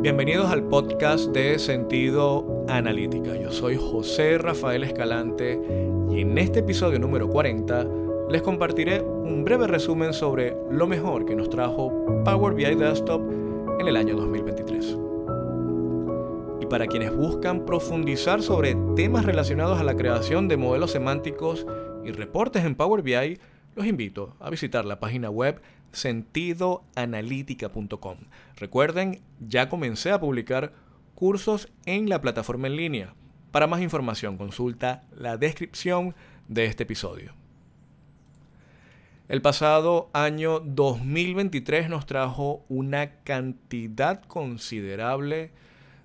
Bienvenidos al podcast de Sentido Analítica. Yo soy José Rafael Escalante y en este episodio número 40 les compartiré un breve resumen sobre lo mejor que nos trajo Power BI Desktop en el año 2023. Y para quienes buscan profundizar sobre temas relacionados a la creación de modelos semánticos y reportes en Power BI, los invito a visitar la página web sentidoanalítica.com. Recuerden, ya comencé a publicar cursos en la plataforma en línea. Para más información consulta la descripción de este episodio. El pasado año 2023 nos trajo una cantidad considerable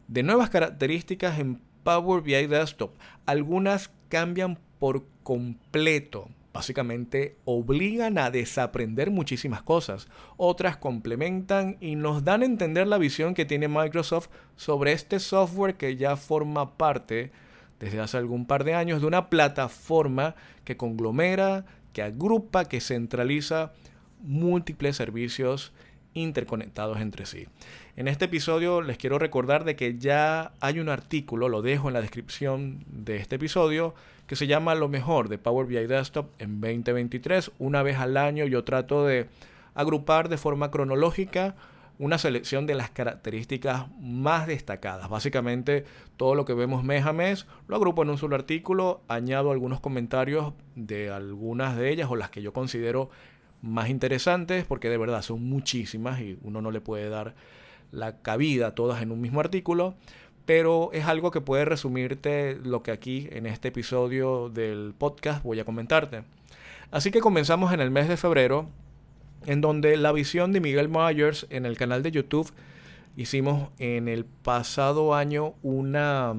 de nuevas características en Power BI Desktop. Algunas cambian por completo básicamente obligan a desaprender muchísimas cosas. Otras complementan y nos dan a entender la visión que tiene Microsoft sobre este software que ya forma parte desde hace algún par de años de una plataforma que conglomera, que agrupa, que centraliza múltiples servicios interconectados entre sí. En este episodio les quiero recordar de que ya hay un artículo, lo dejo en la descripción de este episodio, que se llama Lo mejor de Power BI Desktop en 2023. Una vez al año yo trato de agrupar de forma cronológica una selección de las características más destacadas. Básicamente todo lo que vemos mes a mes lo agrupo en un solo artículo, añado algunos comentarios de algunas de ellas o las que yo considero más interesantes, porque de verdad son muchísimas y uno no le puede dar la cabida a todas en un mismo artículo, pero es algo que puede resumirte lo que aquí en este episodio del podcast voy a comentarte. Así que comenzamos en el mes de febrero, en donde la visión de Miguel Myers en el canal de YouTube hicimos en el pasado año una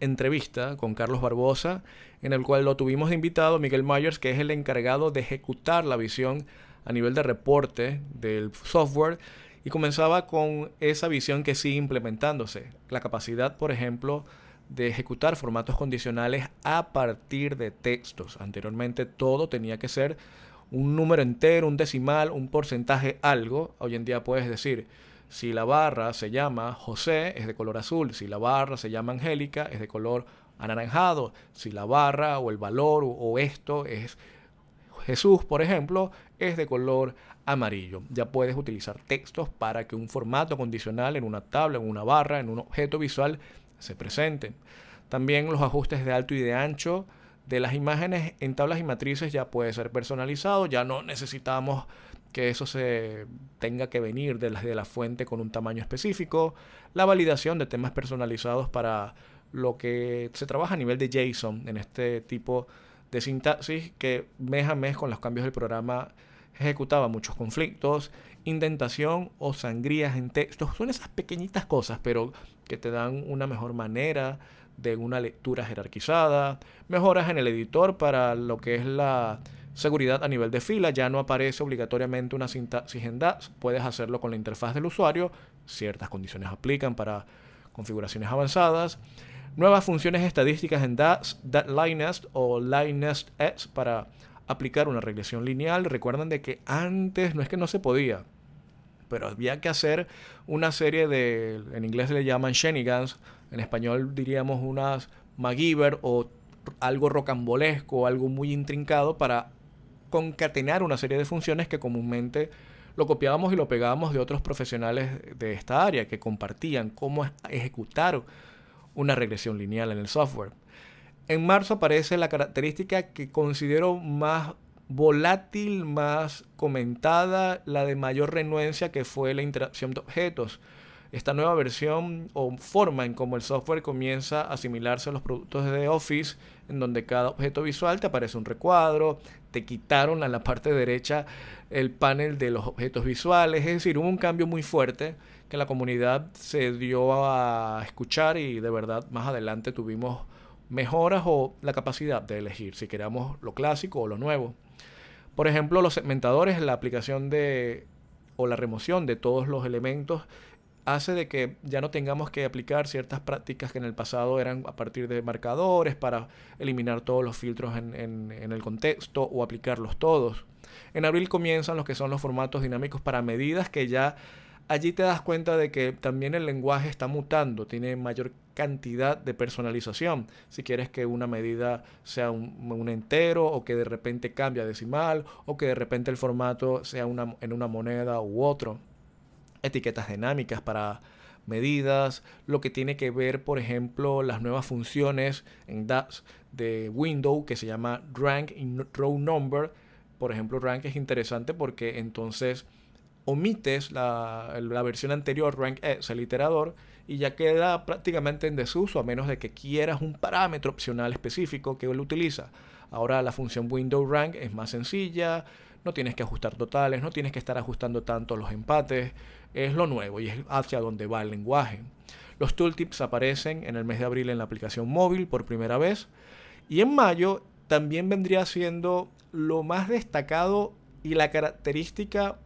entrevista con Carlos Barbosa, en el cual lo tuvimos invitado Miguel Myers, que es el encargado de ejecutar la visión a nivel de reporte del software y comenzaba con esa visión que sigue implementándose. La capacidad, por ejemplo, de ejecutar formatos condicionales a partir de textos. Anteriormente todo tenía que ser un número entero, un decimal, un porcentaje, algo. Hoy en día puedes decir, si la barra se llama José, es de color azul. Si la barra se llama Angélica, es de color anaranjado. Si la barra o el valor o esto es Jesús, por ejemplo, es de color amarillo. Ya puedes utilizar textos para que un formato condicional en una tabla, en una barra, en un objeto visual se presente. También los ajustes de alto y de ancho de las imágenes en tablas y matrices ya puede ser personalizado. Ya no necesitamos que eso se tenga que venir de la, de la fuente con un tamaño específico. La validación de temas personalizados para lo que se trabaja a nivel de JSON en este tipo de sintaxis que mes a mes con los cambios del programa ejecutaba muchos conflictos, indentación o sangrías en textos. Son esas pequeñitas cosas, pero que te dan una mejor manera de una lectura jerarquizada. Mejoras en el editor para lo que es la seguridad a nivel de fila. Ya no aparece obligatoriamente una sintaxis en DAX. Puedes hacerlo con la interfaz del usuario. Ciertas condiciones aplican para configuraciones avanzadas. Nuevas funciones estadísticas en DAX, DAT o LineNest X para aplicar una regresión lineal. Recuerdan de que antes no es que no se podía, pero había que hacer una serie de, en inglés le llaman shenanigans, en español diríamos unas MacGyver o algo rocambolesco, algo muy intrincado para concatenar una serie de funciones que comúnmente lo copiábamos y lo pegábamos de otros profesionales de esta área que compartían cómo ejecutar una regresión lineal en el software. En marzo aparece la característica que considero más volátil, más comentada, la de mayor renuencia que fue la interacción de objetos. Esta nueva versión o forma en cómo el software comienza a asimilarse a los productos de Office, en donde cada objeto visual te aparece un recuadro, te quitaron a la parte derecha el panel de los objetos visuales, es decir, hubo un cambio muy fuerte que la comunidad se dio a escuchar y de verdad más adelante tuvimos mejoras o la capacidad de elegir si queremos lo clásico o lo nuevo. Por ejemplo, los segmentadores, la aplicación de o la remoción de todos los elementos hace de que ya no tengamos que aplicar ciertas prácticas que en el pasado eran a partir de marcadores para eliminar todos los filtros en, el contexto o aplicarlos todos. En abril comienzan los que son los formatos dinámicos para medidas que ya allí te das cuenta de que también el lenguaje está mutando, tiene mayor cantidad de personalización. Si quieres que una medida sea un, entero o que de repente cambie decimal o que de repente el formato sea en una moneda u otro. Etiquetas dinámicas para medidas, lo que tiene que ver, por ejemplo, las nuevas funciones en DAX de Windows que se llama Rank in Row Number. Por ejemplo, Rank es interesante porque entonces omites la, versión anterior, rank S, el iterador, y ya queda prácticamente en desuso a menos de que quieras un parámetro opcional específico que él utiliza. Ahora la función window rank es más sencilla, no tienes que ajustar totales, no tienes que estar ajustando tanto los empates, es lo nuevo y es hacia donde va el lenguaje. Los tooltips aparecen en el mes de abril en la aplicación móvil por primera vez y en mayo también vendría siendo lo más destacado y la característica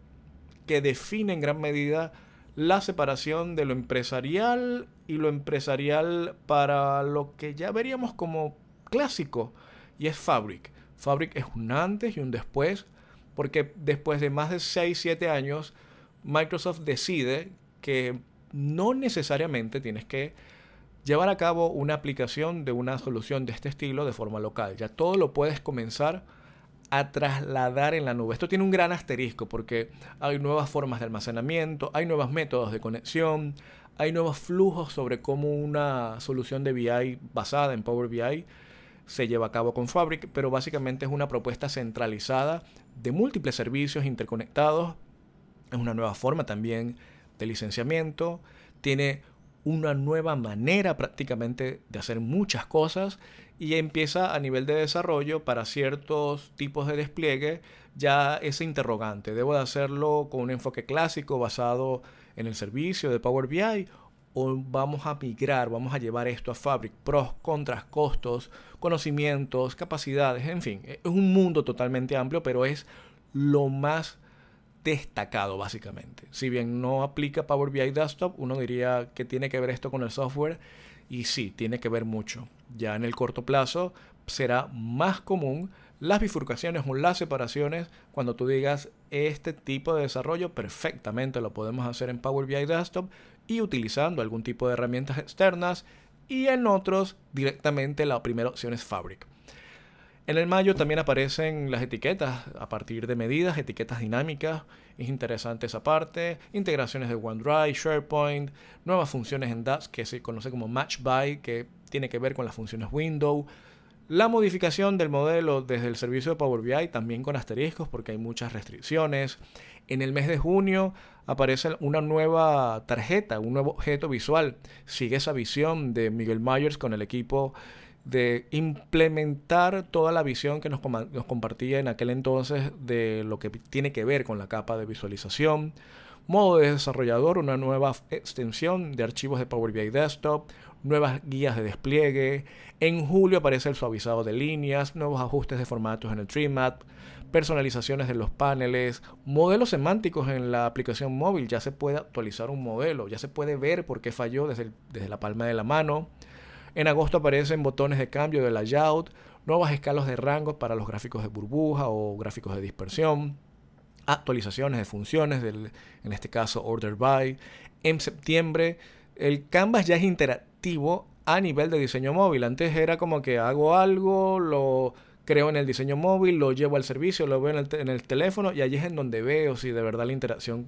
que define en gran medida la separación de lo empresarial y lo empresarial para lo que ya veríamos como clásico y es Fabric. Fabric es un antes y un después porque después de más de 6-7 años Microsoft decide que no necesariamente tienes que llevar a cabo una aplicación de una solución de este estilo de forma local. Ya todo lo puedes comenzar a trasladar en la nube. Esto tiene un gran asterisco porque hay nuevas formas de almacenamiento, hay nuevos métodos de conexión, hay nuevos flujos sobre cómo una solución de BI basada en Power BI se lleva a cabo con Fabric, pero básicamente es una propuesta centralizada de múltiples servicios interconectados. Es una nueva forma también de licenciamiento, tiene una nueva manera prácticamente de hacer muchas cosas y empieza a nivel de desarrollo para ciertos tipos de despliegue ya ese interrogante. ¿Debo de hacerlo con un enfoque clásico basado en el servicio de Power BI o vamos a migrar, vamos a llevar esto a Fabric? Pros, contras, costos, conocimientos, capacidades, en fin, es un mundo totalmente amplio, pero es lo más destacado básicamente. Si bien no aplica Power BI Desktop, uno diría que tiene que ver esto con el software y sí, tiene que ver mucho. Ya en el corto plazo será más común las bifurcaciones o las separaciones cuando tú digas este tipo de desarrollo perfectamente lo podemos hacer en Power BI Desktop y utilizando algún tipo de herramientas externas y en otros directamente la primera opción es Fabric. En el mayo también aparecen las etiquetas a partir de medidas, etiquetas dinámicas. Es interesante esa parte. Integraciones de OneDrive, SharePoint, nuevas funciones en DAX que se conoce como Match By, que tiene que ver con las funciones Windows. La modificación del modelo desde el servicio de Power BI también con asteriscos porque hay muchas restricciones. En el mes de junio aparece una nueva tarjeta, un nuevo objeto visual. Sigue esa visión de Miguel Myers con el equipo de implementar toda la visión que nos, compartía en aquel entonces de lo que tiene que ver con la capa de visualización, modo de desarrollador, una nueva extensión de archivos de Power BI Desktop, nuevas guías de despliegue. En julio aparece el suavizado de líneas, nuevos ajustes de formatos en el TreeMap, personalizaciones de los paneles, modelos semánticos en la aplicación móvil. Ya se puede actualizar un modelo, ya se puede ver por qué falló desde, desde la palma de la mano. En agosto aparecen botones de cambio de layout, nuevas escalas de rangos para los gráficos de burbuja o gráficos de dispersión, actualizaciones de funciones, del, en este caso order by. En septiembre el Canvas ya es interactivo a nivel de diseño móvil. Antes era como que hago algo, lo creo en el diseño móvil, lo llevo al servicio, lo veo en el, teléfono y allí es en donde veo si de verdad la interacción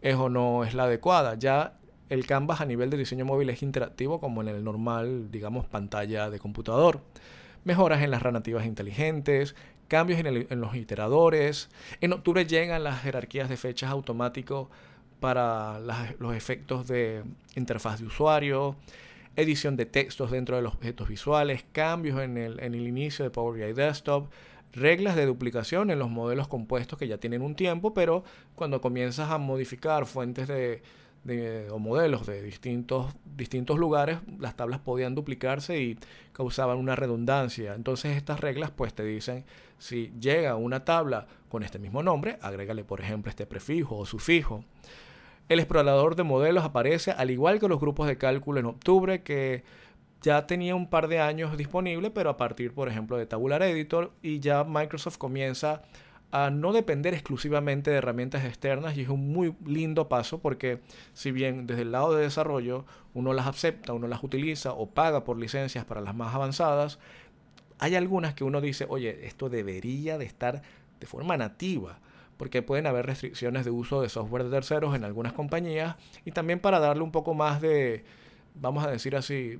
es o no es la adecuada. Ya el Canvas a nivel de diseño móvil es interactivo como en el normal, digamos, pantalla de computador. Mejoras en las narrativas inteligentes, cambios en, los iteradores. En octubre llegan las jerarquías de fechas automáticos para los efectos de interfaz de usuario, edición de textos dentro de los objetos visuales, cambios en el, en el inicio de Power BI Desktop, reglas de duplicación en los modelos compuestos que ya tienen un tiempo, pero cuando comienzas a modificar fuentes de, o modelos de distintos, distintos lugares, las tablas podían duplicarse y causaban una redundancia. Entonces estas reglas pues te dicen, si llega una tabla con este mismo nombre, agrégale por ejemplo este prefijo o sufijo. El explorador de modelos aparece al igual que los grupos de cálculo en octubre que ya tenía un par de años disponible, pero a partir por ejemplo de Tabular Editor y ya Microsoft comienza a no depender exclusivamente de herramientas externas y es un muy lindo paso porque si bien desde el lado de desarrollo uno las acepta, uno las utiliza o paga por licencias para las más avanzadas, hay algunas que uno dice, oye, esto debería de estar de forma nativa porque pueden haber restricciones de uso de software de terceros en algunas compañías y también para darle un poco más de, vamos a decir así,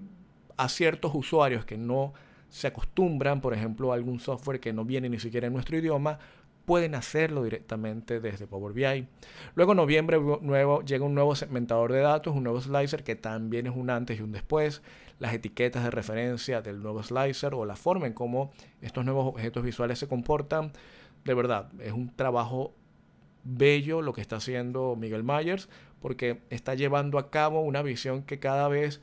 a ciertos usuarios que no se acostumbran, por ejemplo, a algún software que no viene ni siquiera en nuestro idioma, pueden hacerlo directamente desde Power BI. Luego en noviembre nuevo, llega un nuevo segmentador de datos, un nuevo slicer que también es un antes y un después. Las etiquetas de referencia del nuevo slicer o la forma en cómo estos nuevos objetos visuales se comportan. De verdad, es un trabajo bello lo que está haciendo Miguel Myers porque está llevando a cabo una visión que cada vez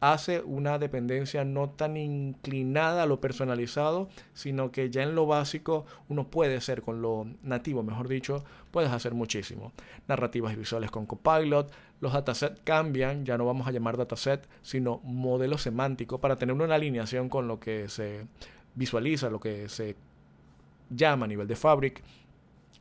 hace una dependencia no tan inclinada a lo personalizado, sino que ya en lo básico uno puede hacer con lo nativo, mejor dicho, puedes hacer muchísimo. Narrativas visuales con Copilot, los datasets cambian, ya no vamos a llamar dataset, sino modelo semántico para tener una alineación con lo que se visualiza, lo que se llama a nivel de Fabric.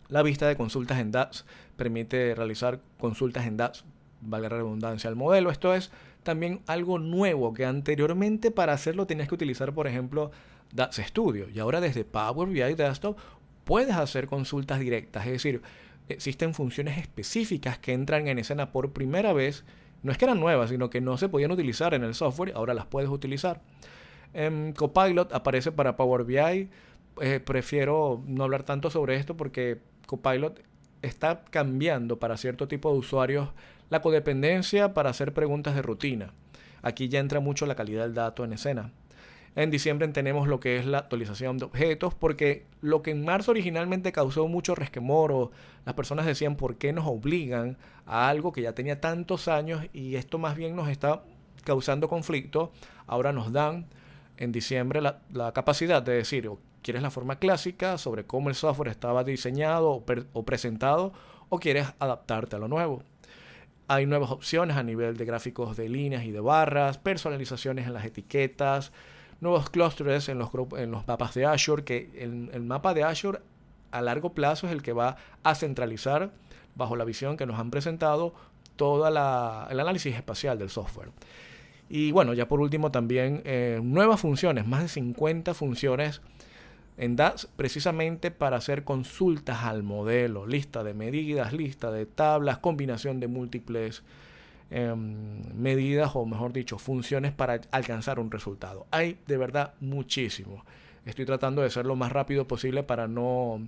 La vista de consultas en DAX permite realizar consultas en DAX, valga la redundancia, al modelo. Esto es también algo nuevo que anteriormente para hacerlo tenías que utilizar, por ejemplo, DAX Studio. Y ahora desde Power BI Desktop puedes hacer consultas directas. Es decir, existen funciones específicas que entran en escena por primera vez. No es que eran nuevas, sino que no se podían utilizar en el software. Ahora las puedes utilizar. En Copilot aparece para Power BI. Eh, prefiero no hablar tanto sobre esto porque Copilot está cambiando para cierto tipo de usuarios la codependencia para hacer preguntas de rutina. Aquí ya entra mucho la calidad del dato en escena. En diciembre tenemos lo que es la actualización de objetos, porque lo que en marzo originalmente causó mucho resquemor o las personas decían por qué nos obligan a algo que ya tenía tantos años y esto más bien nos está causando conflicto, ahora nos dan en diciembre la, capacidad de decir, ¿quieres la forma clásica sobre cómo el software estaba diseñado o presentado o quieres adaptarte a lo nuevo? Hay nuevas opciones a nivel de gráficos de líneas y de barras, personalizaciones en las etiquetas, nuevos clusters en los, en los mapas de Azure, que el, mapa de Azure a largo plazo es el que va a centralizar, bajo la visión que nos han presentado, todo el análisis espacial del software. Y bueno, ya por último también eh, nuevas funciones, más de 50 funciones en DAX precisamente para hacer consultas al modelo, lista de medidas, lista de tablas, combinación de múltiples em, medidas o mejor dicho funciones para alcanzar un resultado. Hay de verdad muchísimo. Estoy tratando de ser lo más rápido posible para no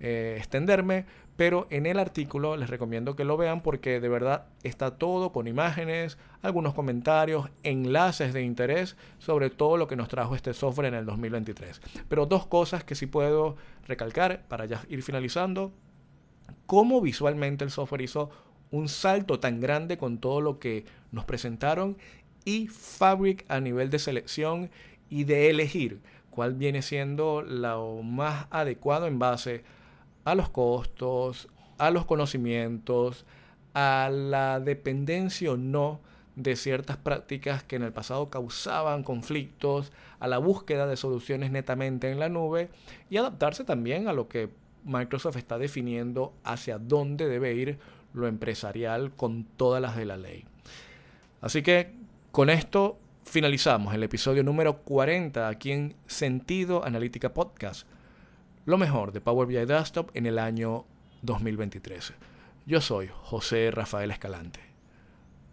eh, extenderme, pero en el artículo les recomiendo que lo vean porque de verdad está todo con imágenes, algunos comentarios, enlaces de interés sobre todo lo que nos trajo este software en el 2023. Pero dos cosas que sí puedo recalcar para ya ir finalizando. Cómo visualmente el software hizo un salto tan grande con todo lo que nos presentaron y Fabric a nivel de selección y de elegir cuál viene siendo lo más adecuado en base a a los costos, a los conocimientos, a la dependencia o no de ciertas prácticas que en el pasado causaban conflictos, a la búsqueda de soluciones netamente en la nube y adaptarse también a lo que Microsoft está definiendo hacia dónde debe ir lo empresarial con todas las de la ley. Así que con esto finalizamos el episodio número 40 aquí en Sentido Analítica Podcast lo mejor de Power BI Desktop en el año 2023. Yo soy José Rafael Escalante.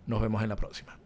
Nos vemos en la próxima.